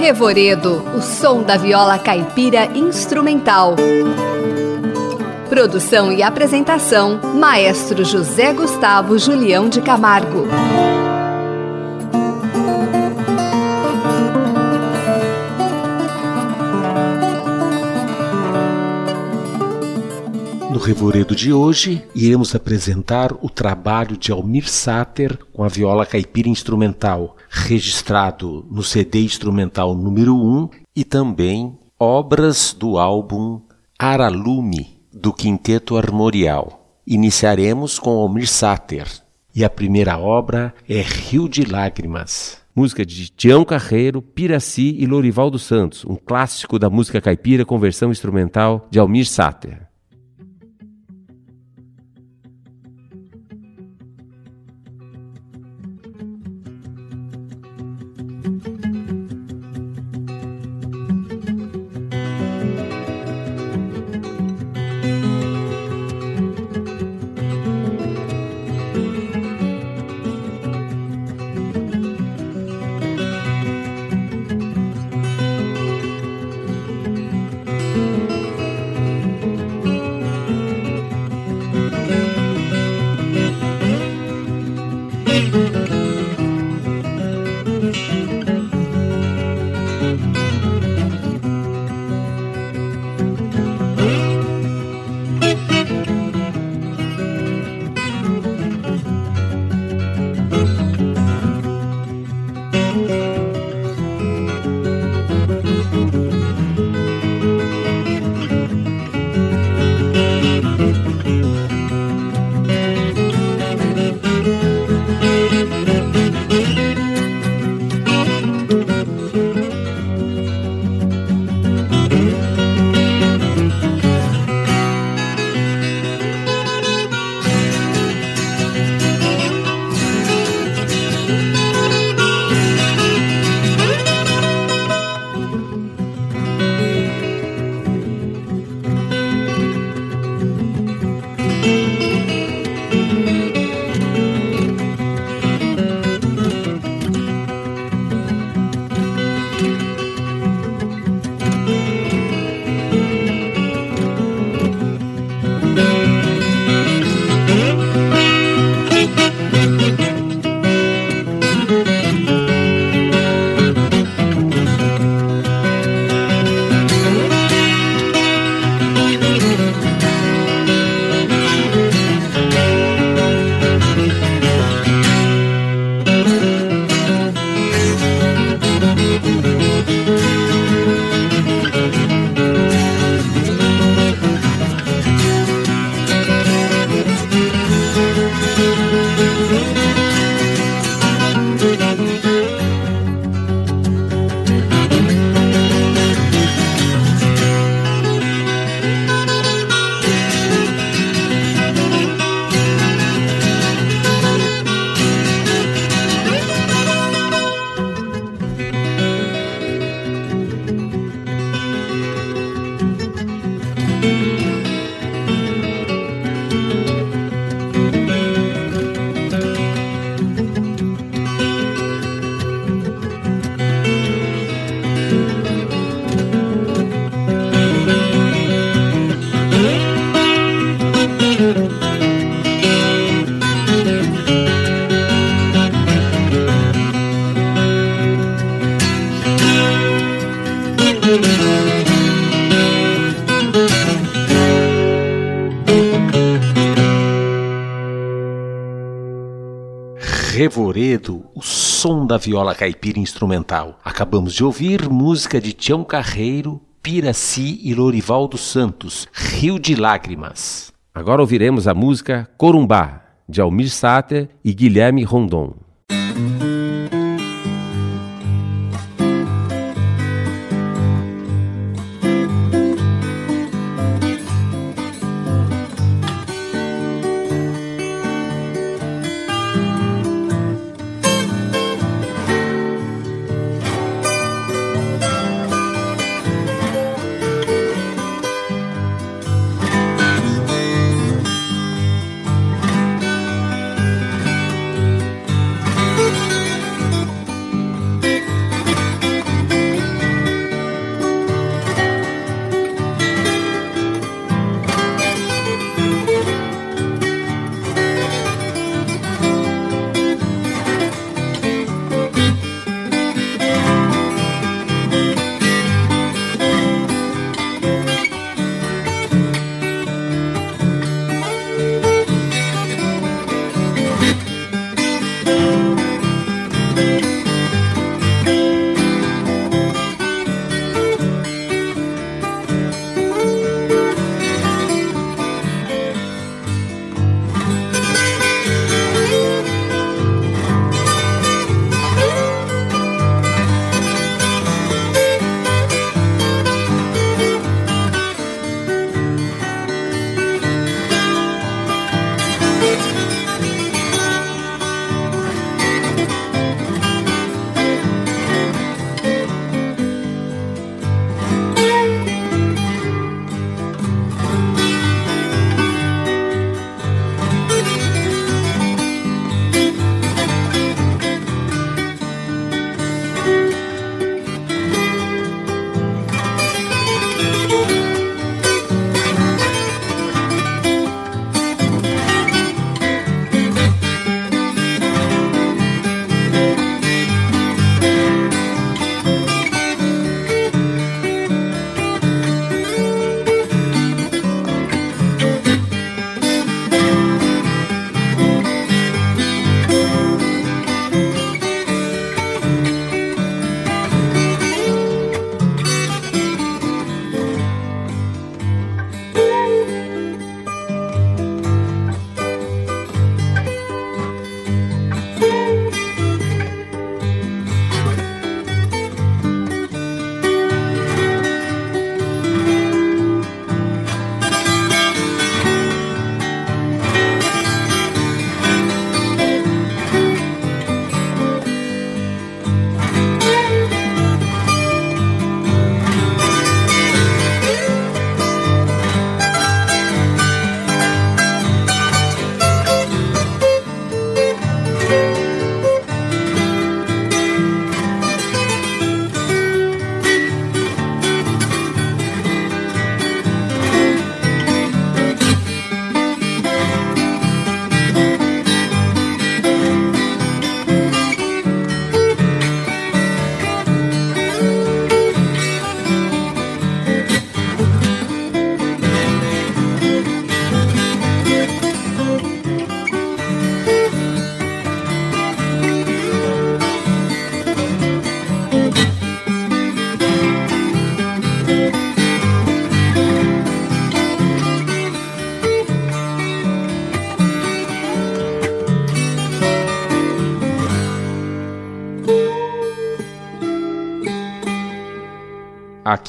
Revoredo, o som da viola caipira instrumental. Produção e apresentação: Maestro José Gustavo Julião de Camargo. Revoredo de hoje, iremos apresentar o trabalho de Almir Sater com a viola caipira instrumental, registrado no CD instrumental número 1 e também obras do álbum Aralume, do Quinteto Armorial. Iniciaremos com Almir Sater e a primeira obra é Rio de Lágrimas. Música de Tião Carreiro, Piraci e Lorival dos Santos, um clássico da música caipira com versão instrumental de Almir Sater. O som da viola caipira instrumental. Acabamos de ouvir música de Tião Carreiro, Piraci e Lorival dos Santos, Rio de Lágrimas. Agora ouviremos a música Corumbá, de Almir Sater e Guilherme Rondon.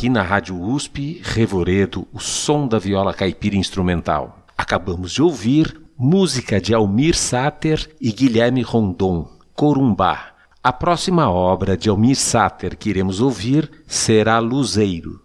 Aqui na Rádio USP, Revoredo, o som da viola caipira instrumental. Acabamos de ouvir música de Almir Sater e Guilherme Rondon, Corumbá. A próxima obra de Almir Sater que iremos ouvir será Luzeiro.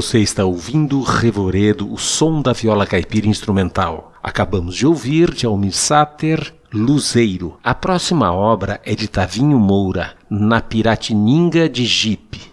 Você está ouvindo Revoredo, o som da viola caipira instrumental. Acabamos de ouvir de Almir Sater, Luzeiro. A próxima obra é de Tavinho Moura, Na Piratininga de Jipe.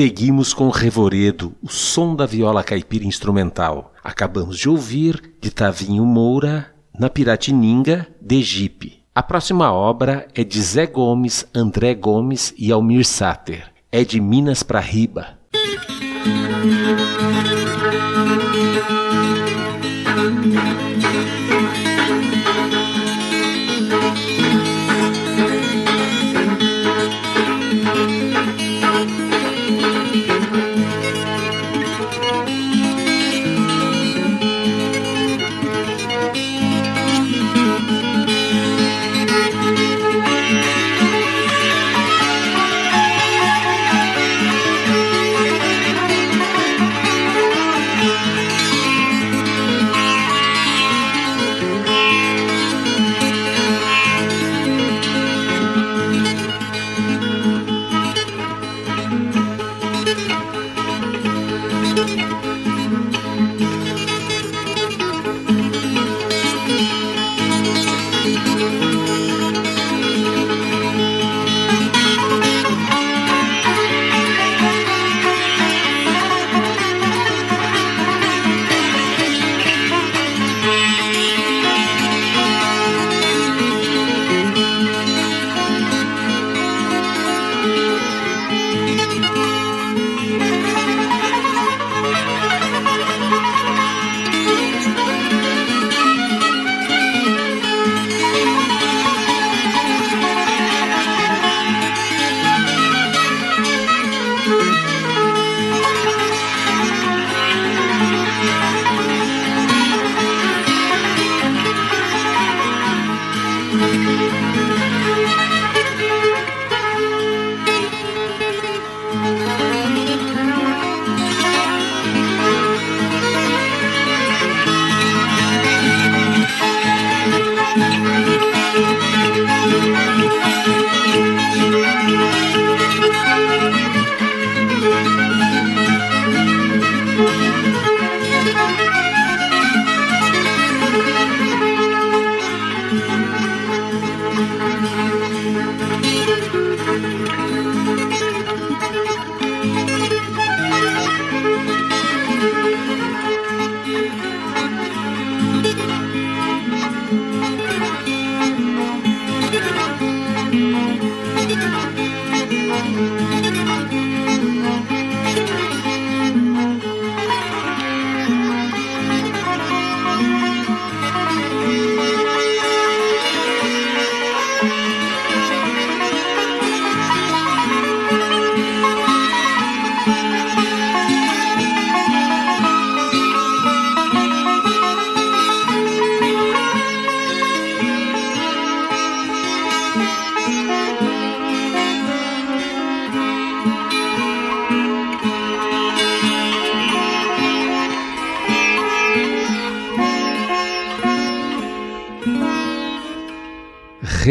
Seguimos com Revoredo, o som da viola caipira instrumental. Acabamos de ouvir de Tavinho Moura, na Piratininga, de Jipe. A próxima obra é de Zé Gomes, André Gomes e Almir Sater. É de Minas para Riba.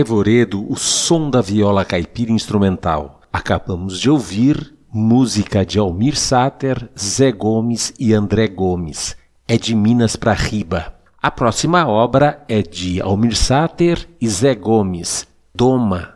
Revoredo, o som da viola caipira instrumental. Acabamos de ouvir música de Almir Sater, Zé Gomes e André Gomes. É de Minas para Riba. A próxima obra é de Almir Sater e Zé Gomes, Doma.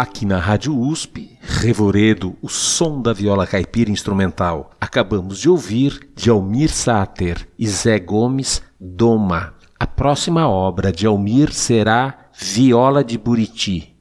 Aqui na Rádio USP, Revoredo, o som da viola caipira instrumental. Acabamos de ouvir de Almir Sater e Zé Gomes, Doma. A próxima obra de Almir será Viola de Buriti,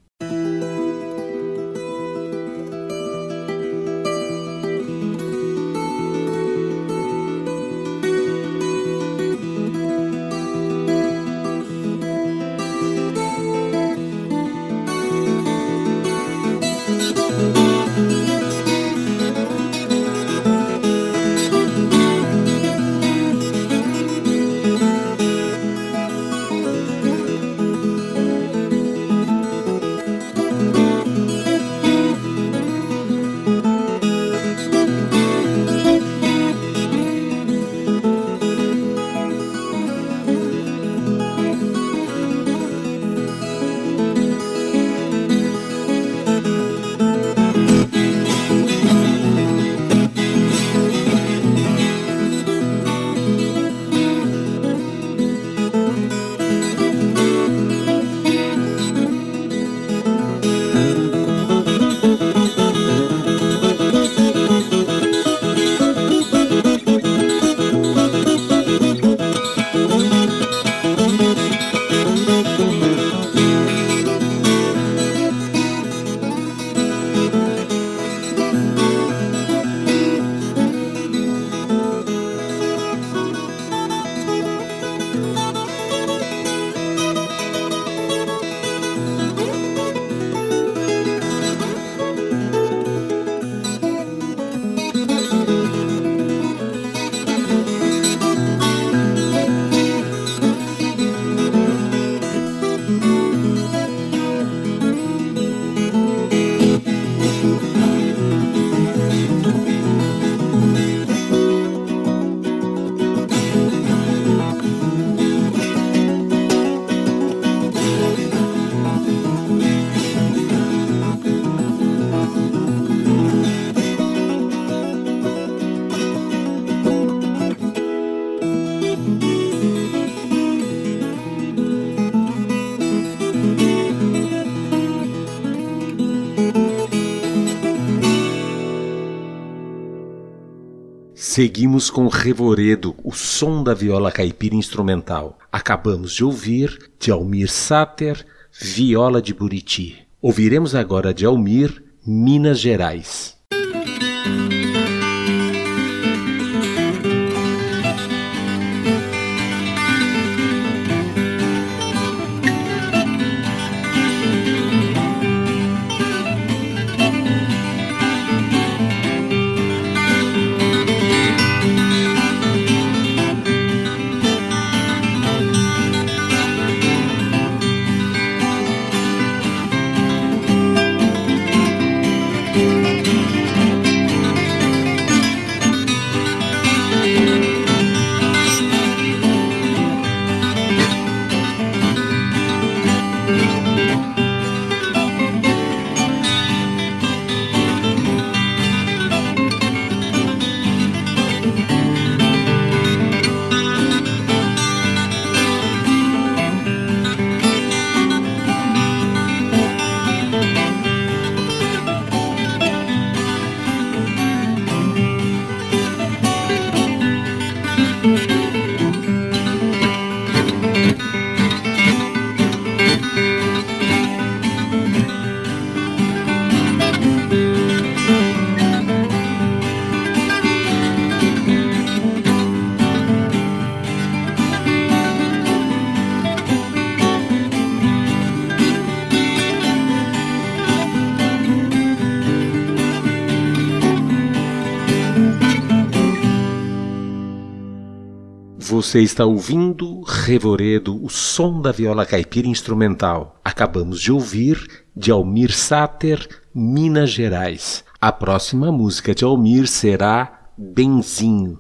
Seguimos com Revoredo, o som da viola caipira instrumental. Acabamos de ouvir de Almir Sater, Viola de Buriti. Ouviremos agora de Almir, Minas Gerais. Você está ouvindo Revoredo, o som da viola caipira instrumental. Acabamos de ouvir de Almir Sater, Minas Gerais. A próxima música de Almir será Benzinho.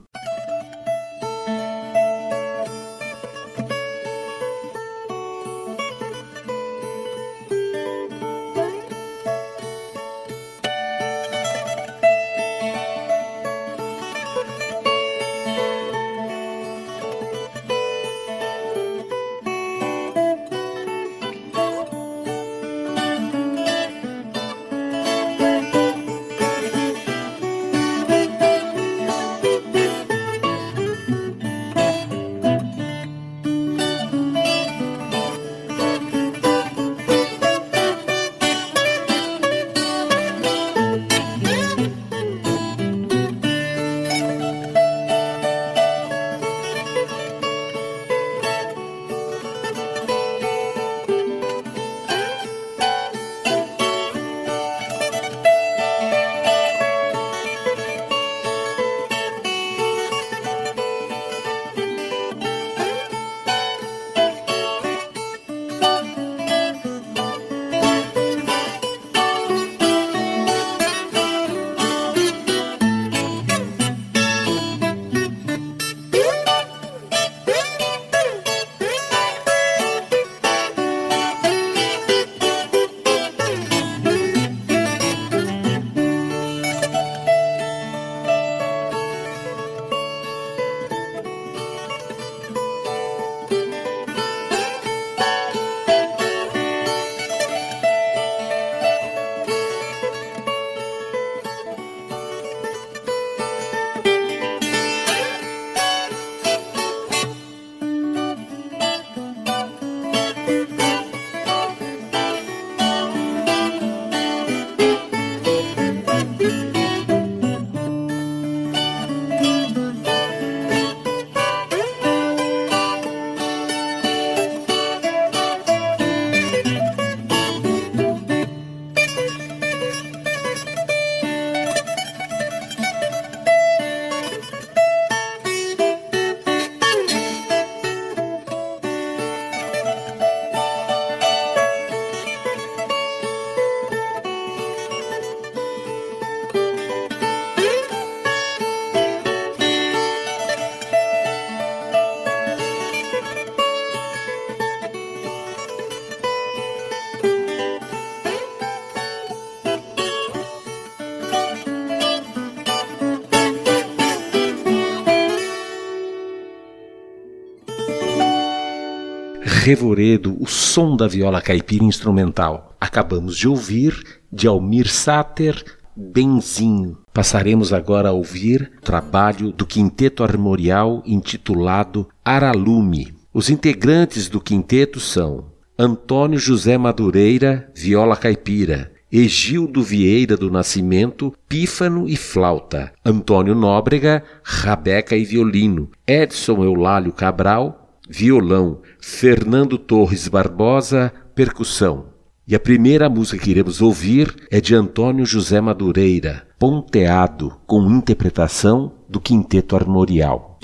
Revoredo, o som da viola caipira instrumental. Acabamos de ouvir de Almir Sater, Benzinho. Passaremos agora a ouvir trabalho do quinteto armorial intitulado Aralume. Os integrantes do quinteto são Antônio José Madureira, viola caipira, Egildo Vieira do Nascimento, pífano e flauta, Antônio Nóbrega, rabeca e violino, Edson Eulálio Cabral, violão, Fernando Torres Barbosa, percussão. E a primeira música que iremos ouvir é de Antônio José Madureira, Ponteado, com interpretação do Quinteto Armorial.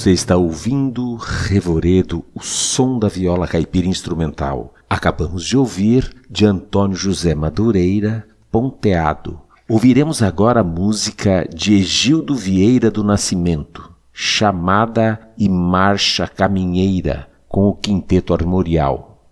Você está ouvindo Revoredo, o som da viola caipira instrumental. Acabamos de ouvir de Antônio José Madureira, Ponteado. Ouviremos agora a música de Egildo Vieira do Nascimento, Chamada e Marcha Caminheira, com o Quinteto Armorial.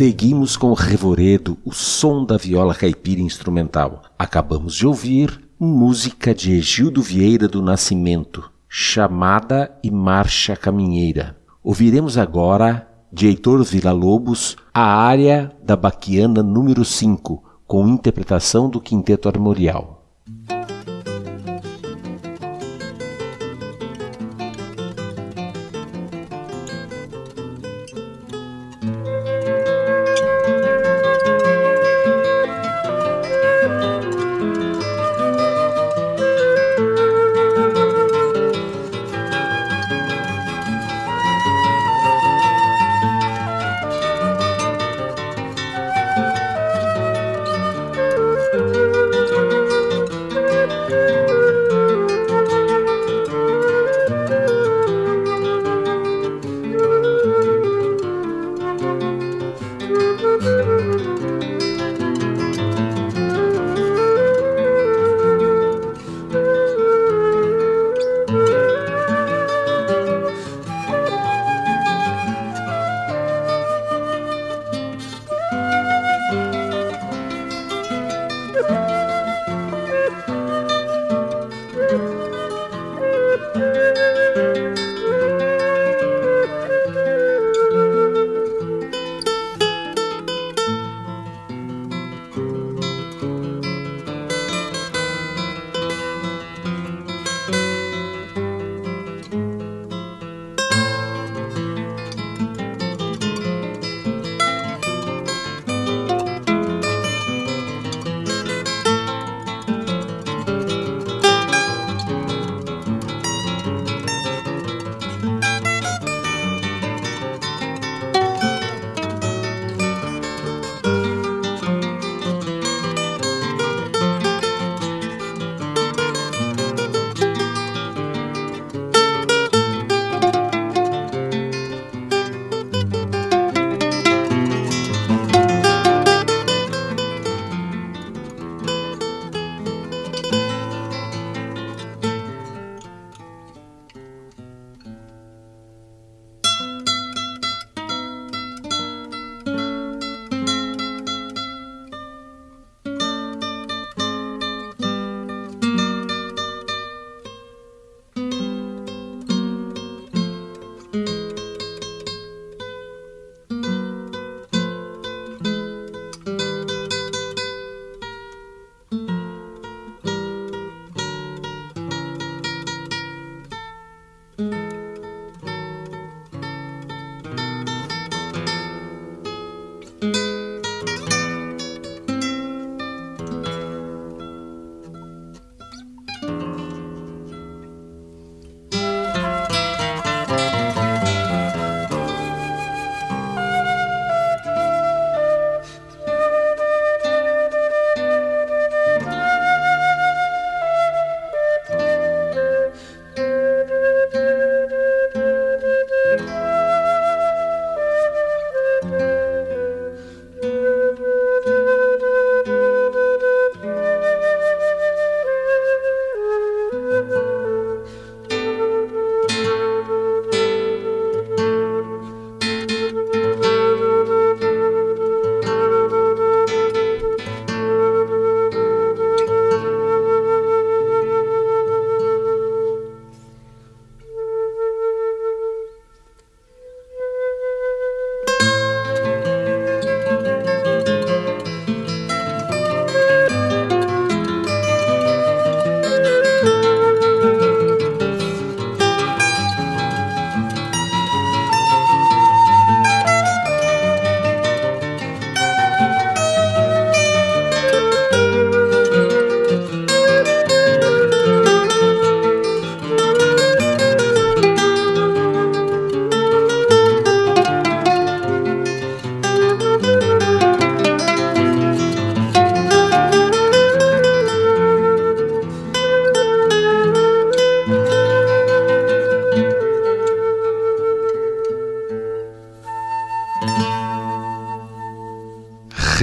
Seguimos com o revoredo, o som da viola caipira instrumental. Acabamos de ouvir música de Egildo Vieira do Nascimento, Chamada e Marcha Caminheira. Ouviremos agora, de Heitor Villa-Lobos, a área da Baquiana número 5, com interpretação do Quinteto Armorial.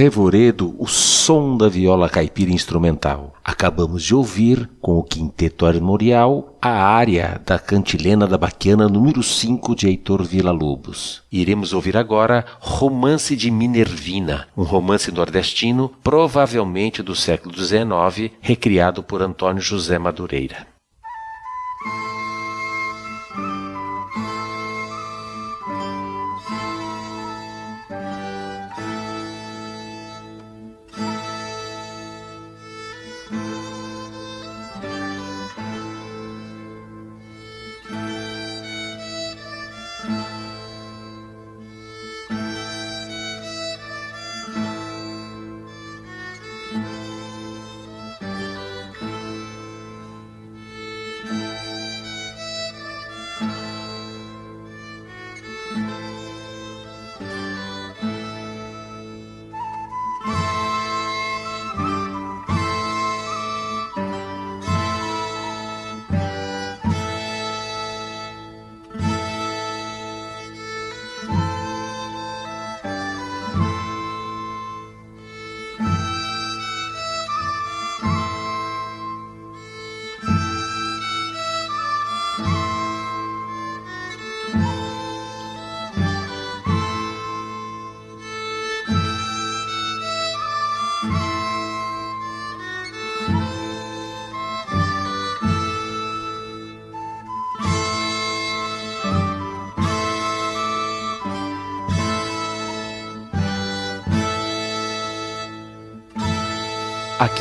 Revoredo, o som da viola caipira instrumental. Acabamos de ouvir, com o Quinteto Armorial, a área da Cantilena da Baquiana número 5 de Heitor Villa-Lobos. Iremos ouvir agora Romance de Minervina, um romance nordestino, provavelmente do século XIX, recriado por Antônio José Madureira.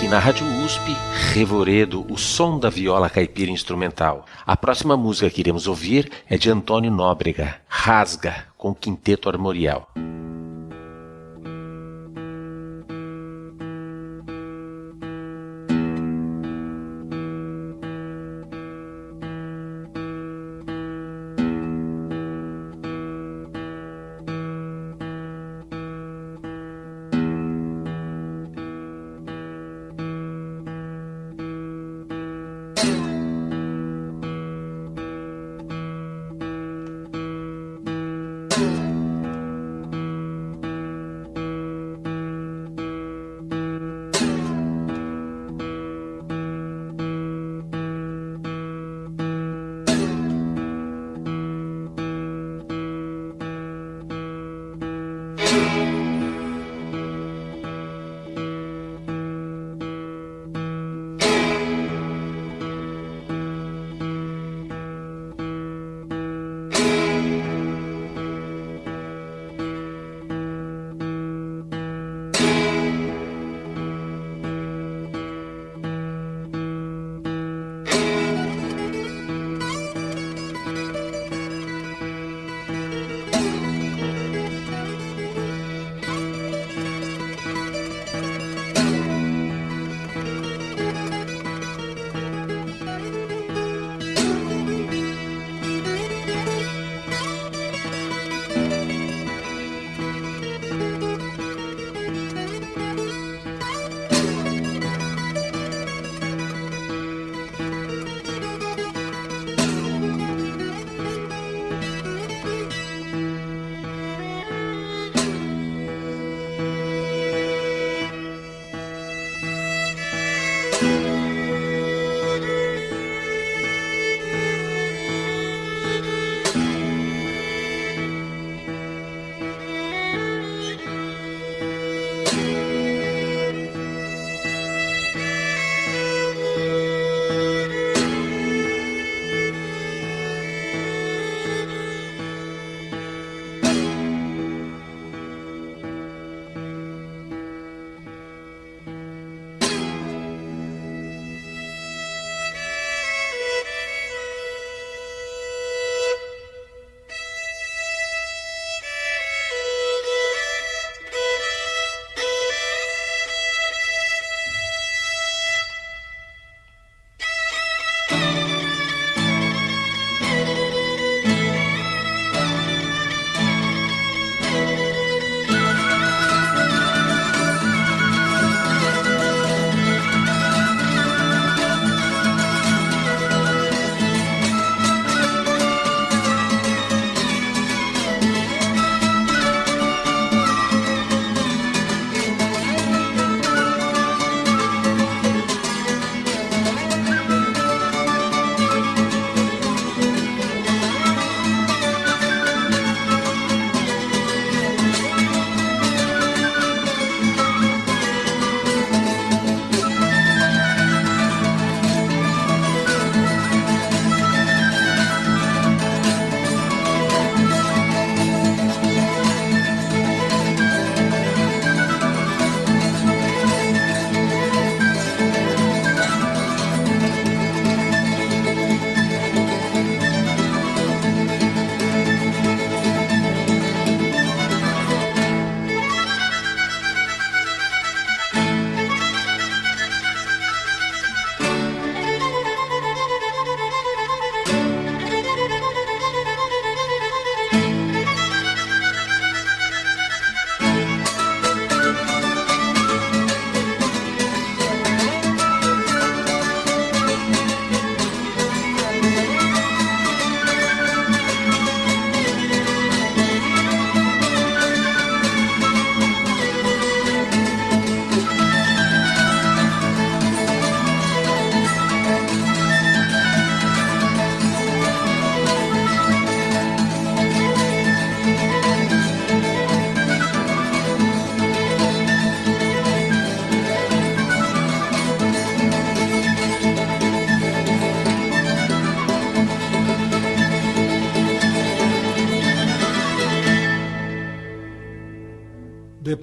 Na Rádio USP, Revoredo, o som da viola caipira instrumental. A próxima música que iremos ouvir é de Antônio Nóbrega, Rasga, com Quinteto Armorial.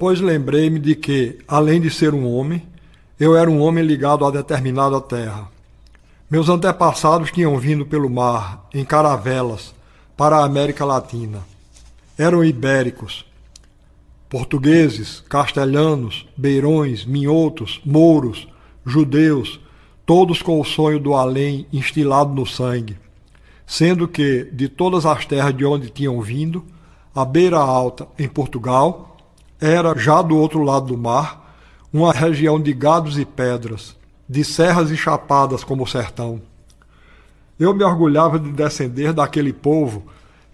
Depois lembrei-me de que, além de ser um homem, eu era um homem ligado a determinada terra. Meus antepassados tinham vindo pelo mar, em caravelas, para a América Latina. Eram ibéricos, portugueses, castelhanos, beirões, minhotos, mouros, judeus, todos com o sonho do além instilado no sangue, sendo que, de todas as terras de onde tinham vindo, a Beira Alta, em Portugal, era, já do outro lado do mar, uma região de gados e pedras, de serras e chapadas como o sertão. Eu me orgulhava de descender daquele povo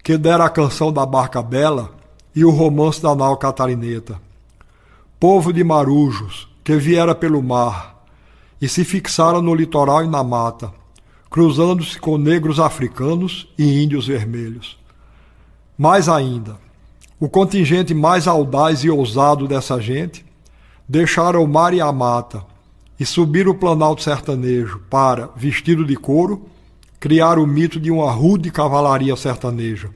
que dera a canção da Barca Bela e o romance da nau catarineta. Povo de marujos, que viera pelo mar e se fixaram no litoral e na mata, cruzando-se com negros africanos e índios vermelhos. Mais ainda, o contingente mais audaz e ousado dessa gente deixaram o mar e a mata e subiram o planalto sertanejo para, vestido de couro, criar o mito de uma rude cavalaria sertaneja,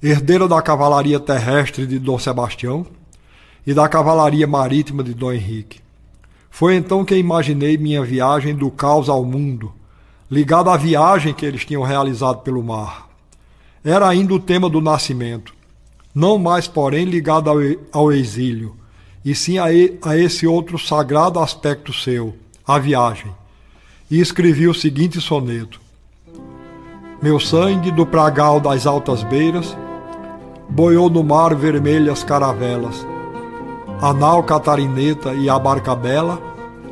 herdeira da cavalaria terrestre de Dom Sebastião e da cavalaria marítima de Dom Henrique. Foi então que imaginei minha viagem do caos ao mundo, ligada à viagem que eles tinham realizado pelo mar. Era ainda o tema do nascimento não mais, porém, ligado ao, ao exílio, e sim a, a esse outro sagrado aspecto seu, a viagem. E escrevi o seguinte soneto: Meu sangue do pragal das altas beiras boiou no mar vermelhas caravelas. A nau catarineta e a barca bela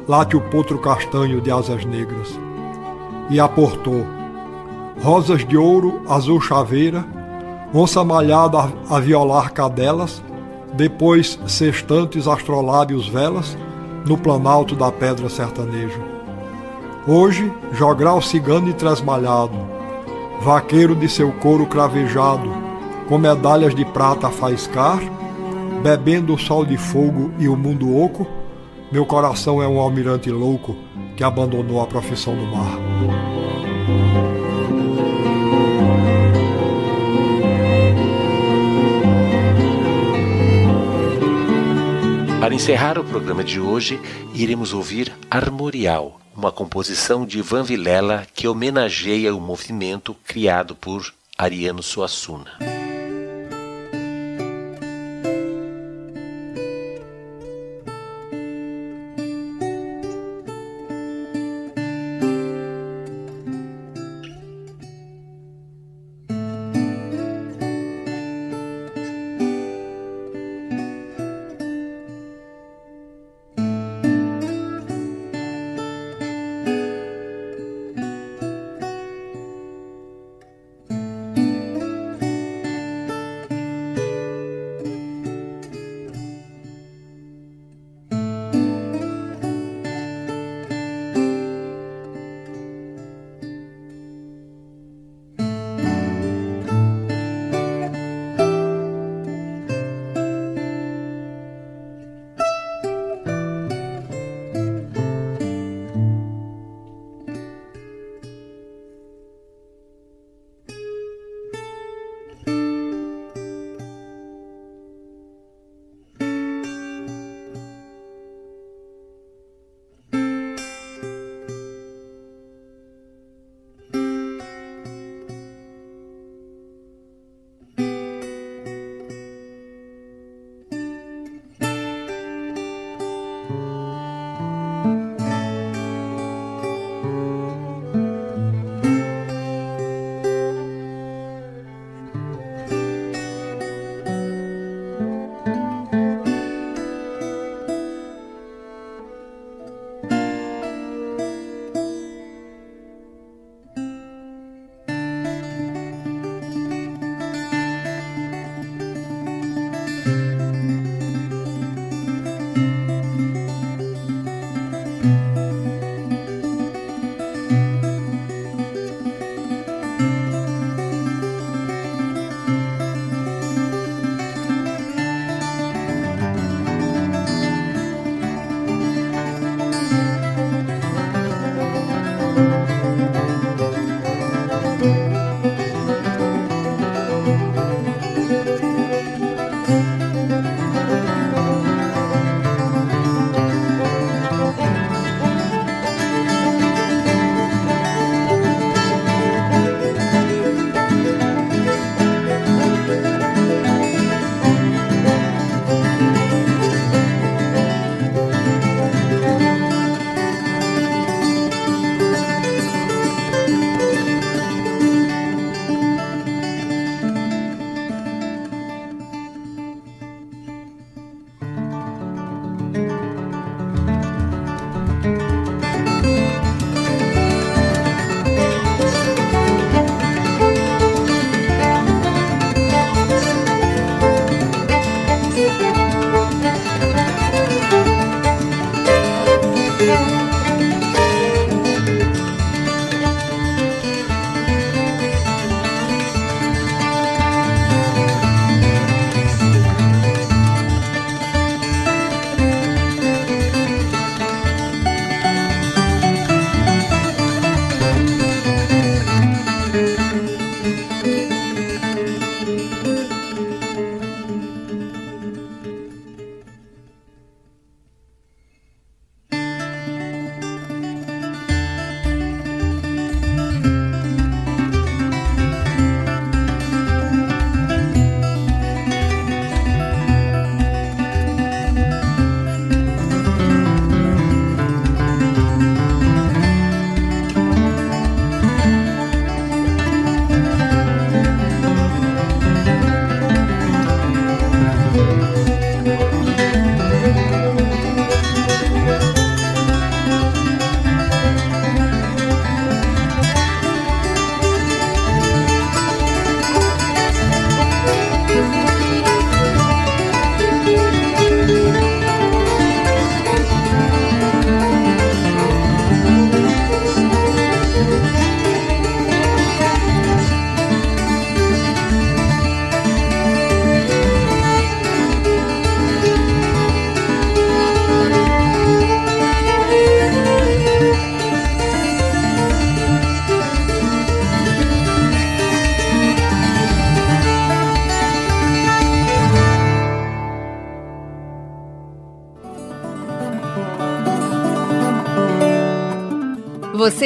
late o potro castanho de asas negras. E aportou rosas de ouro, azul chaveira onça malhada a violar cadelas, depois sextantes astrolábios velas, no planalto da pedra sertaneja. Hoje, jogral cigano e tresmalhado, vaqueiro de seu couro cravejado, com medalhas de prata a faiscar, bebendo o sol de fogo e o mundo oco, meu coração é um almirante louco que abandonou a profissão do mar. Para encerrar o programa de hoje, iremos ouvir Armorial, uma composição de Ivan Vilela que homenageia o movimento criado por Ariano Suassuna.